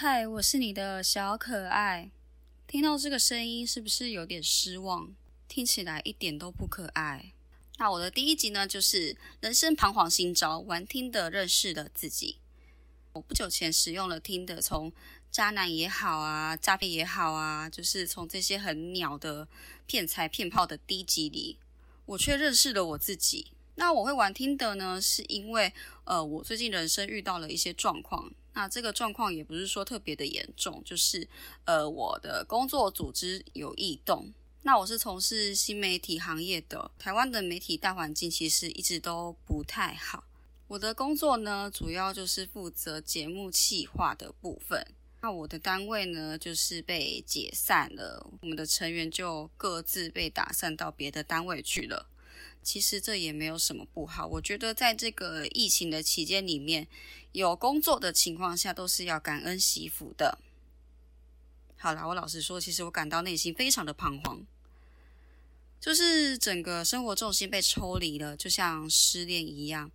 嗨，我是你的小可爱。听到这个声音，是不是有点失望？听起来一点都不可爱。那我的第一集呢，就是人生彷徨新招，玩听的认识了自己。我不久前使用了听的，从渣男也好啊，诈骗也好啊，就是从这些很鸟的骗财骗炮的低级里，我却认识了我自己。那我会玩听的呢，是因为呃，我最近人生遇到了一些状况。那这个状况也不是说特别的严重，就是呃，我的工作组织有异动。那我是从事新媒体行业的，台湾的媒体大环境其实一直都不太好。我的工作呢，主要就是负责节目企划的部分。那我的单位呢，就是被解散了，我们的成员就各自被打散到别的单位去了。其实这也没有什么不好，我觉得在这个疫情的期间里面，有工作的情况下都是要感恩惜福的。好啦，我老实说，其实我感到内心非常的彷徨，就是整个生活重心被抽离了，就像失恋一样。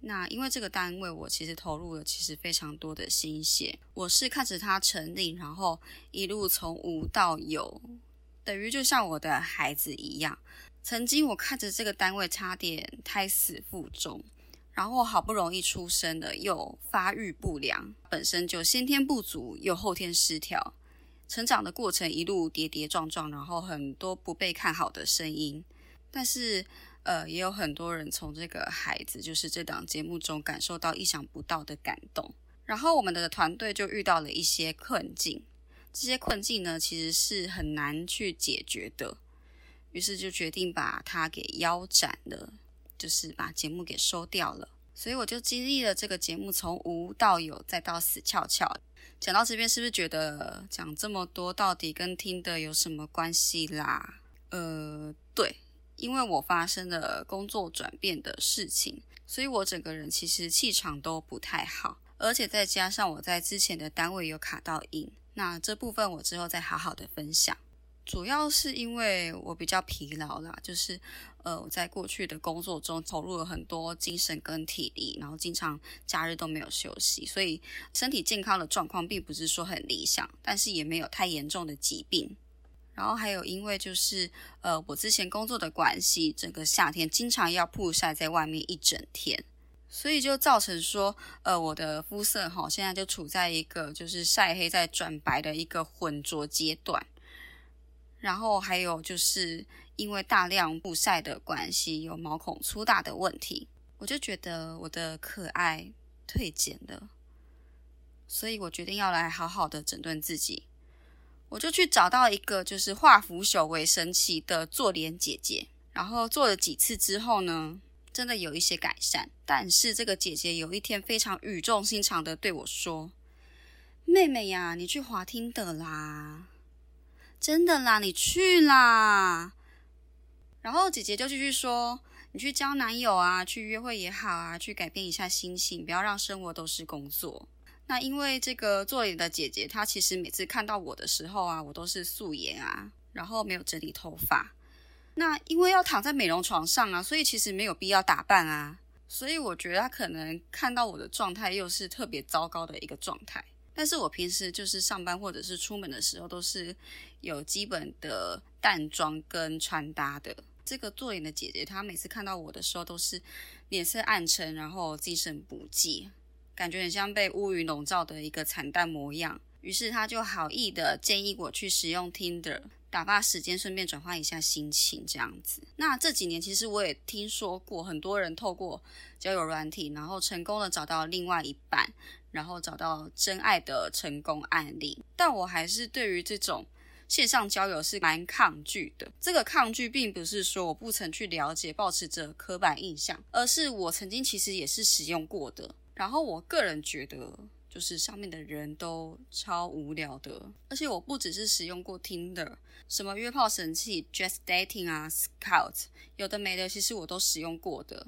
那因为这个单位，我其实投入了其实非常多的心血，我是看着它成立，然后一路从无到有，等于就像我的孩子一样。曾经我看着这个单位差点胎死腹中，然后好不容易出生的又发育不良，本身就先天不足又后天失调，成长的过程一路跌跌撞撞，然后很多不被看好的声音，但是呃也有很多人从这个孩子就是这档节目中感受到意想不到的感动，然后我们的团队就遇到了一些困境，这些困境呢其实是很难去解决的。于是就决定把它给腰斩了，就是把节目给收掉了。所以我就经历了这个节目从无到有，再到死翘翘。讲到这边，是不是觉得讲这么多到底跟听的有什么关系啦？呃，对，因为我发生了工作转变的事情，所以我整个人其实气场都不太好，而且再加上我在之前的单位有卡到音，那这部分我之后再好好的分享。主要是因为我比较疲劳啦，就是呃我在过去的工作中投入了很多精神跟体力，然后经常假日都没有休息，所以身体健康的状况并不是说很理想，但是也没有太严重的疾病。然后还有因为就是呃我之前工作的关系，整个夏天经常要曝晒在外面一整天，所以就造成说呃我的肤色哈现在就处在一个就是晒黑在转白的一个浑浊阶段。然后还有就是因为大量曝晒的关系，有毛孔粗大的问题，我就觉得我的可爱退减了，所以我决定要来好好的整顿自己。我就去找到一个就是化腐朽为神奇的做脸姐姐，然后做了几次之后呢，真的有一些改善。但是这个姐姐有一天非常语重心长的对我说：“妹妹呀，你去滑听的啦。”真的啦，你去啦。然后姐姐就继续说：“你去交男友啊，去约会也好啊，去改变一下心情，不要让生活都是工作。”那因为这个做脸的姐姐，她其实每次看到我的时候啊，我都是素颜啊，然后没有整理头发。那因为要躺在美容床上啊，所以其实没有必要打扮啊。所以我觉得她可能看到我的状态，又是特别糟糕的一个状态。但是我平时就是上班或者是出门的时候，都是有基本的淡妆跟穿搭的。这个做脸的姐姐，她每次看到我的时候，都是脸色暗沉，然后精神不济，感觉很像被乌云笼罩的一个惨淡模样。于是她就好意的建议我去使用 Tinder，打发时间，顺便转换一下心情，这样子。那这几年其实我也听说过很多人透过交友软体，然后成功的找到另外一半。然后找到真爱的成功案例，但我还是对于这种线上交友是蛮抗拒的。这个抗拒并不是说我不曾去了解，保持着刻板印象，而是我曾经其实也是使用过的。然后我个人觉得，就是上面的人都超无聊的。而且我不只是使用过 Tinder，什么约炮神器、Just Dating 啊、Scout，有的没的，其实我都使用过的。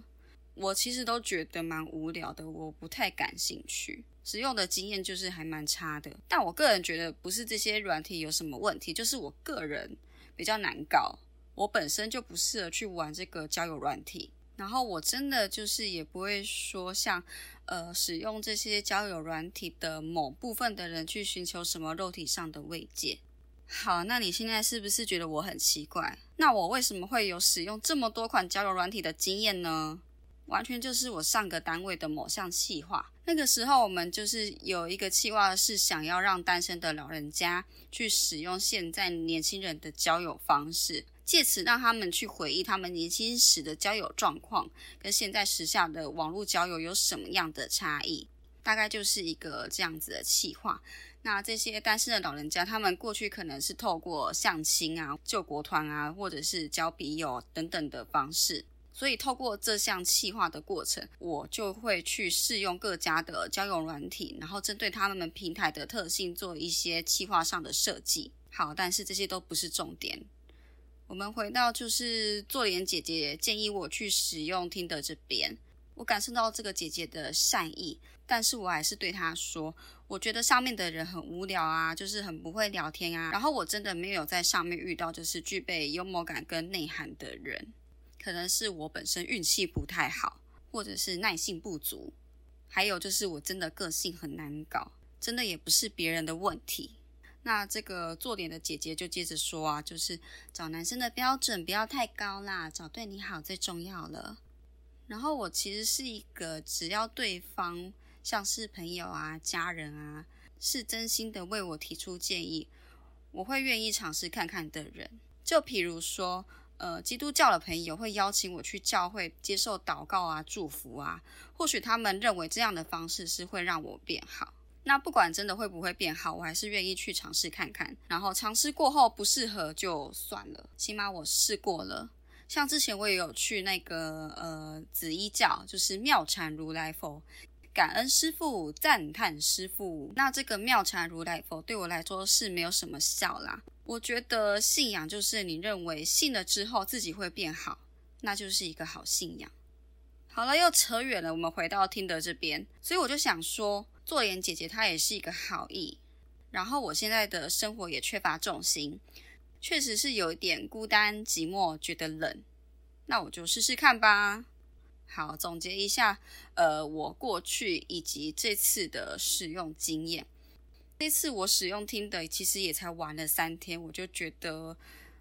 我其实都觉得蛮无聊的，我不太感兴趣。使用的经验就是还蛮差的，但我个人觉得不是这些软体有什么问题，就是我个人比较难搞，我本身就不适合去玩这个交友软体。然后我真的就是也不会说像呃使用这些交友软体的某部分的人去寻求什么肉体上的慰藉。好，那你现在是不是觉得我很奇怪？那我为什么会有使用这么多款交友软体的经验呢？完全就是我上个单位的某项计划。那个时候我们就是有一个计划，是想要让单身的老人家去使用现在年轻人的交友方式，借此让他们去回忆他们年轻时的交友状况，跟现在时下的网络交友有什么样的差异。大概就是一个这样子的计划。那这些单身的老人家，他们过去可能是透过相亲啊、救国团啊，或者是交笔友等等的方式。所以透过这项企划的过程，我就会去试用各家的交友软体，然后针对他们平台的特性做一些企划上的设计。好，但是这些都不是重点。我们回到就是做莲姐姐建议我去使用听的这边，我感受到这个姐姐的善意，但是我还是对她说。我觉得上面的人很无聊啊，就是很不会聊天啊。然后我真的没有在上面遇到就是具备幽默感跟内涵的人，可能是我本身运气不太好，或者是耐性不足，还有就是我真的个性很难搞，真的也不是别人的问题。那这个做脸的姐姐就接着说啊，就是找男生的标准不要太高啦，找对你好最重要了。然后我其实是一个只要对方。像是朋友啊、家人啊，是真心的为我提出建议，我会愿意尝试看看的人。就比如说，呃，基督教的朋友会邀请我去教会接受祷告啊、祝福啊，或许他们认为这样的方式是会让我变好。那不管真的会不会变好，我还是愿意去尝试看看。然后尝试过后不适合就算了，起码我试过了。像之前我也有去那个呃紫衣教，就是妙禅如来佛。感恩师傅，赞叹师傅。那这个妙禅如来佛对我来说是没有什么效啦。我觉得信仰就是你认为信了之后自己会变好，那就是一个好信仰。好了，又扯远了，我们回到听德这边。所以我就想说，做妍姐姐她也是一个好意。然后我现在的生活也缺乏重心，确实是有一点孤单寂寞，觉得冷。那我就试试看吧。好，总结一下，呃，我过去以及这次的使用经验。这次我使用听的，其实也才玩了三天，我就觉得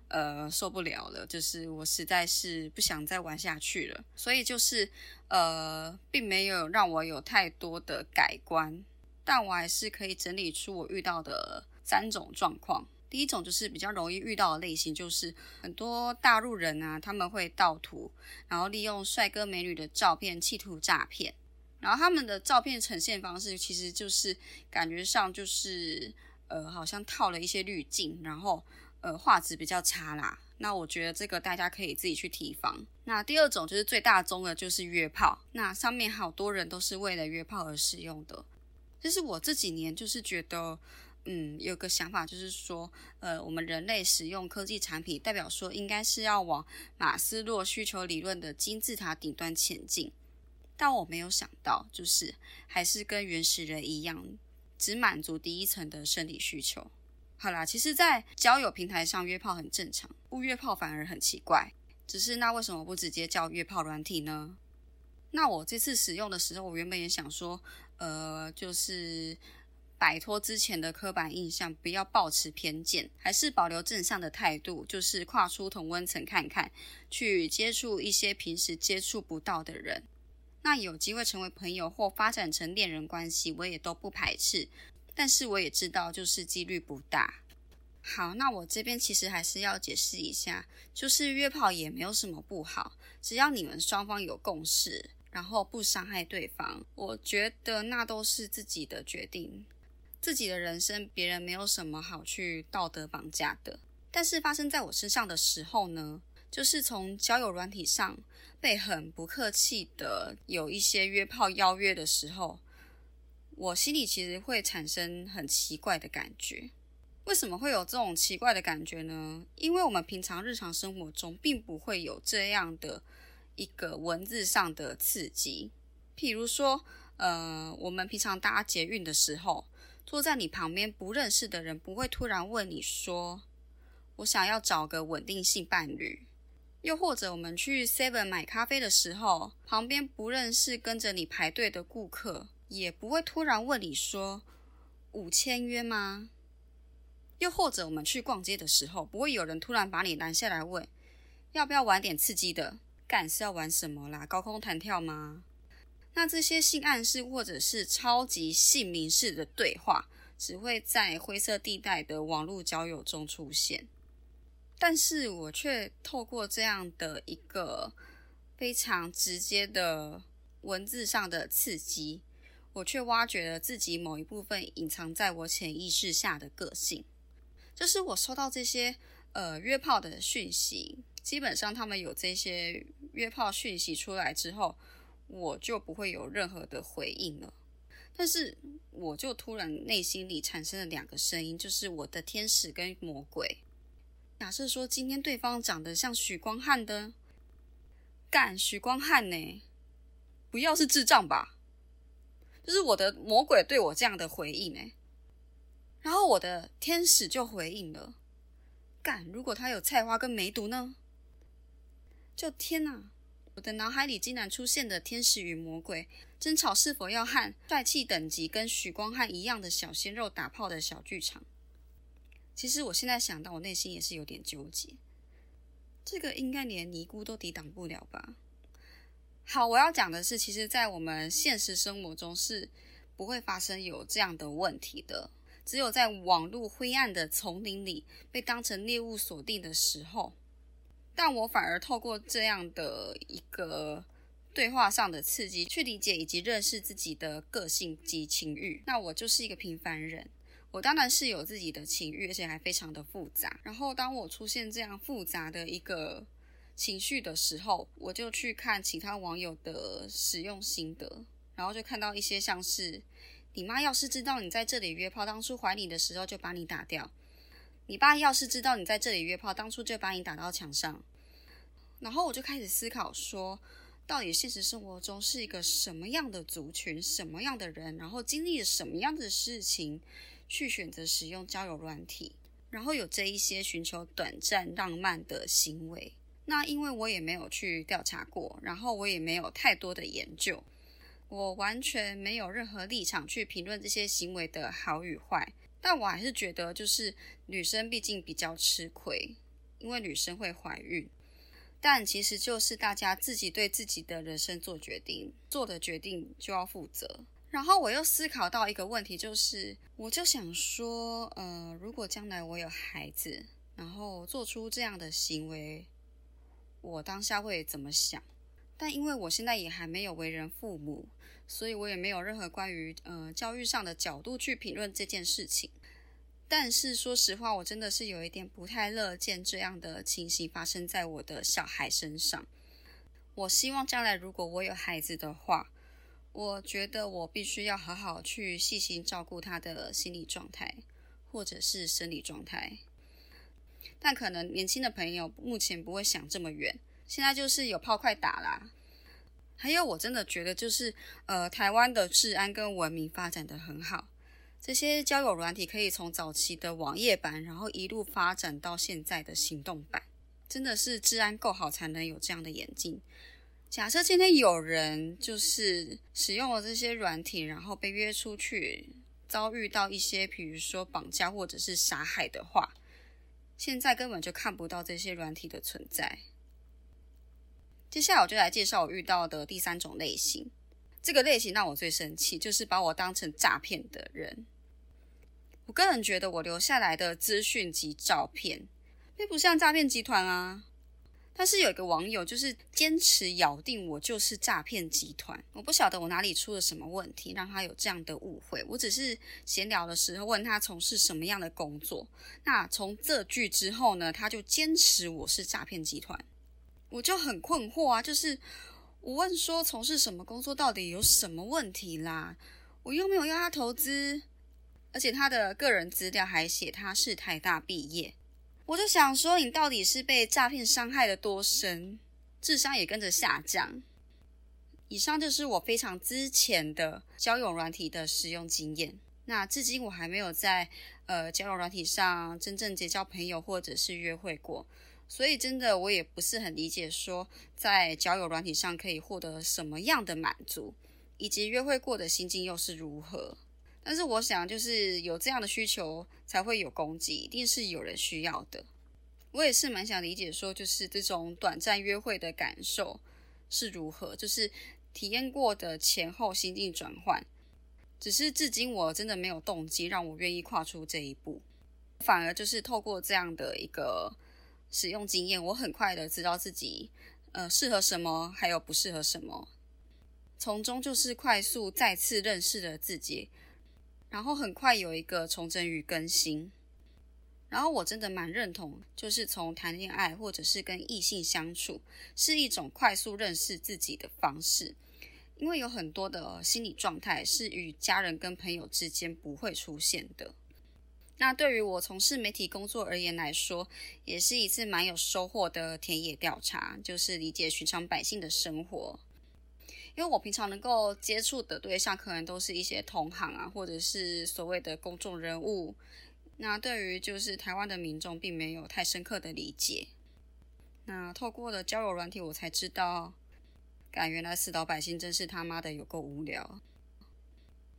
呃受不了了，就是我实在是不想再玩下去了。所以就是呃，并没有让我有太多的改观，但我还是可以整理出我遇到的三种状况。第一种就是比较容易遇到的类型，就是很多大陆人啊，他们会盗图，然后利用帅哥美女的照片企图诈骗。然后他们的照片呈现方式，其实就是感觉上就是呃，好像套了一些滤镜，然后呃画质比较差啦。那我觉得这个大家可以自己去提防。那第二种就是最大宗的，就是约炮。那上面好多人都是为了约炮而使用的。就是我这几年就是觉得。嗯，有个想法就是说，呃，我们人类使用科技产品，代表说应该是要往马斯洛需求理论的金字塔顶端前进。但我没有想到，就是还是跟原始人一样，只满足第一层的生理需求。好啦，其实，在交友平台上约炮很正常，不约炮反而很奇怪。只是那为什么不直接叫约炮软体呢？那我这次使用的时候，我原本也想说，呃，就是。摆脱之前的刻板印象，不要抱持偏见，还是保留正向的态度，就是跨出同温层看看，去接触一些平时接触不到的人。那有机会成为朋友或发展成恋人关系，我也都不排斥。但是我也知道，就是几率不大。好，那我这边其实还是要解释一下，就是约炮也没有什么不好，只要你们双方有共识，然后不伤害对方，我觉得那都是自己的决定。自己的人生，别人没有什么好去道德绑架的。但是发生在我身上的时候呢，就是从交友软体上被很不客气的有一些约炮邀约的时候，我心里其实会产生很奇怪的感觉。为什么会有这种奇怪的感觉呢？因为我们平常日常生活中并不会有这样的一个文字上的刺激。譬如说，呃，我们平常搭捷运的时候。坐在你旁边不认识的人不会突然问你说：“我想要找个稳定性伴侣。”又或者我们去 Seven 买咖啡的时候，旁边不认识跟着你排队的顾客，也不会突然问你说五千约吗？又或者我们去逛街的时候，不会有人突然把你拦下来问要不要玩点刺激的？干是要玩什么啦？高空弹跳吗？那这些性暗示或者是超级姓名式的对话，只会在灰色地带的网络交友中出现。但是我却透过这样的一个非常直接的文字上的刺激，我却挖掘了自己某一部分隐藏在我潜意识下的个性。就是我收到这些呃约炮的讯息。基本上，他们有这些约炮讯息出来之后，我就不会有任何的回应了。但是，我就突然内心里产生了两个声音，就是我的天使跟魔鬼。假设说今天对方长得像许光汉的，干许光汉呢？不要是智障吧？就是我的魔鬼对我这样的回应呢，然后我的天使就回应了：干，如果他有菜花跟梅毒呢？就天哪！我的脑海里竟然出现的天使与魔鬼争吵，是否要和帅气等级跟许光汉一样的小鲜肉打炮的小剧场？其实我现在想到，我内心也是有点纠结。这个应该连尼姑都抵挡不了吧？好，我要讲的是，其实，在我们现实生活中是不会发生有这样的问题的。只有在网络灰暗的丛林里被当成猎物锁定的时候。但我反而透过这样的一个对话上的刺激，去理解以及认识自己的个性及情欲。那我就是一个平凡人，我当然是有自己的情欲，而且还非常的复杂。然后当我出现这样复杂的一个情绪的时候，我就去看其他网友的使用心得，然后就看到一些像是：你妈要是知道你在这里约炮，当初怀你的时候就把你打掉。你爸要是知道你在这里约炮，当初就把你打到墙上。然后我就开始思考说，到底现实生活中是一个什么样的族群、什么样的人，然后经历了什么样的事情，去选择使用交友软体，然后有这一些寻求短暂浪漫的行为。那因为我也没有去调查过，然后我也没有太多的研究，我完全没有任何立场去评论这些行为的好与坏。但我还是觉得，就是女生毕竟比较吃亏，因为女生会怀孕。但其实就是大家自己对自己的人生做决定，做的决定就要负责。然后我又思考到一个问题，就是我就想说，呃，如果将来我有孩子，然后做出这样的行为，我当下会怎么想？但因为我现在也还没有为人父母。所以我也没有任何关于呃教育上的角度去评论这件事情。但是说实话，我真的是有一点不太乐见这样的情形发生在我的小孩身上。我希望将来如果我有孩子的话，我觉得我必须要好好去细心照顾他的心理状态或者是生理状态。但可能年轻的朋友目前不会想这么远，现在就是有炮快打啦。还有，我真的觉得就是，呃，台湾的治安跟文明发展的很好。这些交友软体可以从早期的网页版，然后一路发展到现在的行动版，真的是治安够好才能有这样的演进。假设今天有人就是使用了这些软体，然后被约出去，遭遇到一些比如说绑架或者是杀害的话，现在根本就看不到这些软体的存在。接下来我就来介绍我遇到的第三种类型。这个类型让我最生气，就是把我当成诈骗的人。我个人觉得，我留下来的资讯及照片并不像诈骗集团啊。但是有一个网友就是坚持咬定我就是诈骗集团。我不晓得我哪里出了什么问题，让他有这样的误会。我只是闲聊的时候问他从事什么样的工作。那从这句之后呢，他就坚持我是诈骗集团。我就很困惑啊，就是我问说从事什么工作到底有什么问题啦？我又没有要他投资，而且他的个人资料还写他是台大毕业，我就想说你到底是被诈骗伤害的多深，智商也跟着下降。以上就是我非常之前的交友软体的使用经验。那至今我还没有在呃交友软体上真正结交朋友或者是约会过。所以真的我也不是很理解，说在交友软体上可以获得什么样的满足，以及约会过的心境又是如何。但是我想，就是有这样的需求才会有供给，一定是有人需要的。我也是蛮想理解，说就是这种短暂约会的感受是如何，就是体验过的前后心境转换。只是至今我真的没有动机让我愿意跨出这一步，反而就是透过这样的一个使用经验，我很快的知道自己呃适合什么，还有不适合什么，从中就是快速再次认识了自己，然后很快有一个重整与更新。然后我真的蛮认同，就是从谈恋爱或者是跟异性相处，是一种快速认识自己的方式。因为有很多的心理状态是与家人跟朋友之间不会出现的。那对于我从事媒体工作而言来说，也是一次蛮有收获的田野调查，就是理解寻常百姓的生活。因为我平常能够接触的对象，可能都是一些同行啊，或者是所谓的公众人物。那对于就是台湾的民众，并没有太深刻的理解。那透过了交友软体，我才知道。感原来死岛百姓真是他妈的有够无聊。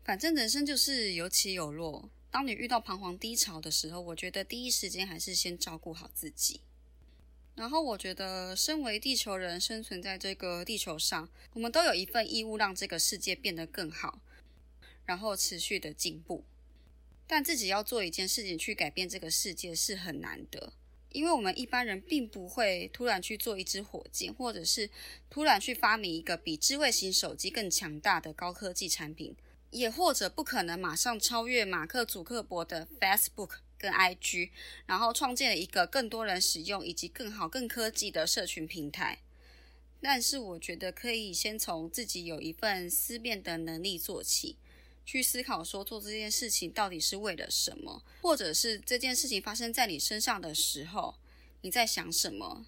反正人生就是有起有落。当你遇到彷徨低潮的时候，我觉得第一时间还是先照顾好自己。然后我觉得，身为地球人，生存在这个地球上，我们都有一份义务，让这个世界变得更好，然后持续的进步。但自己要做一件事情去改变这个世界是很难的。因为我们一般人并不会突然去做一支火箭，或者是突然去发明一个比智慧型手机更强大的高科技产品，也或者不可能马上超越马克·祖克伯的 Facebook 跟 IG，然后创建了一个更多人使用以及更好、更科技的社群平台。但是，我觉得可以先从自己有一份思辨的能力做起。去思考说做这件事情到底是为了什么，或者是这件事情发生在你身上的时候，你在想什么？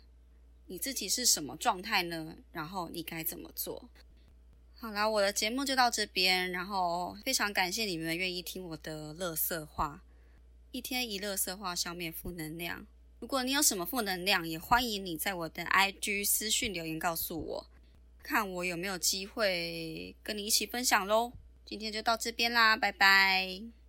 你自己是什么状态呢？然后你该怎么做？好啦，我的节目就到这边，然后非常感谢你们愿意听我的乐色话，一天一乐色化消灭负能量。如果你有什么负能量，也欢迎你在我的 IG 私讯留言告诉我，看我有没有机会跟你一起分享喽。今天就到这边啦，拜拜。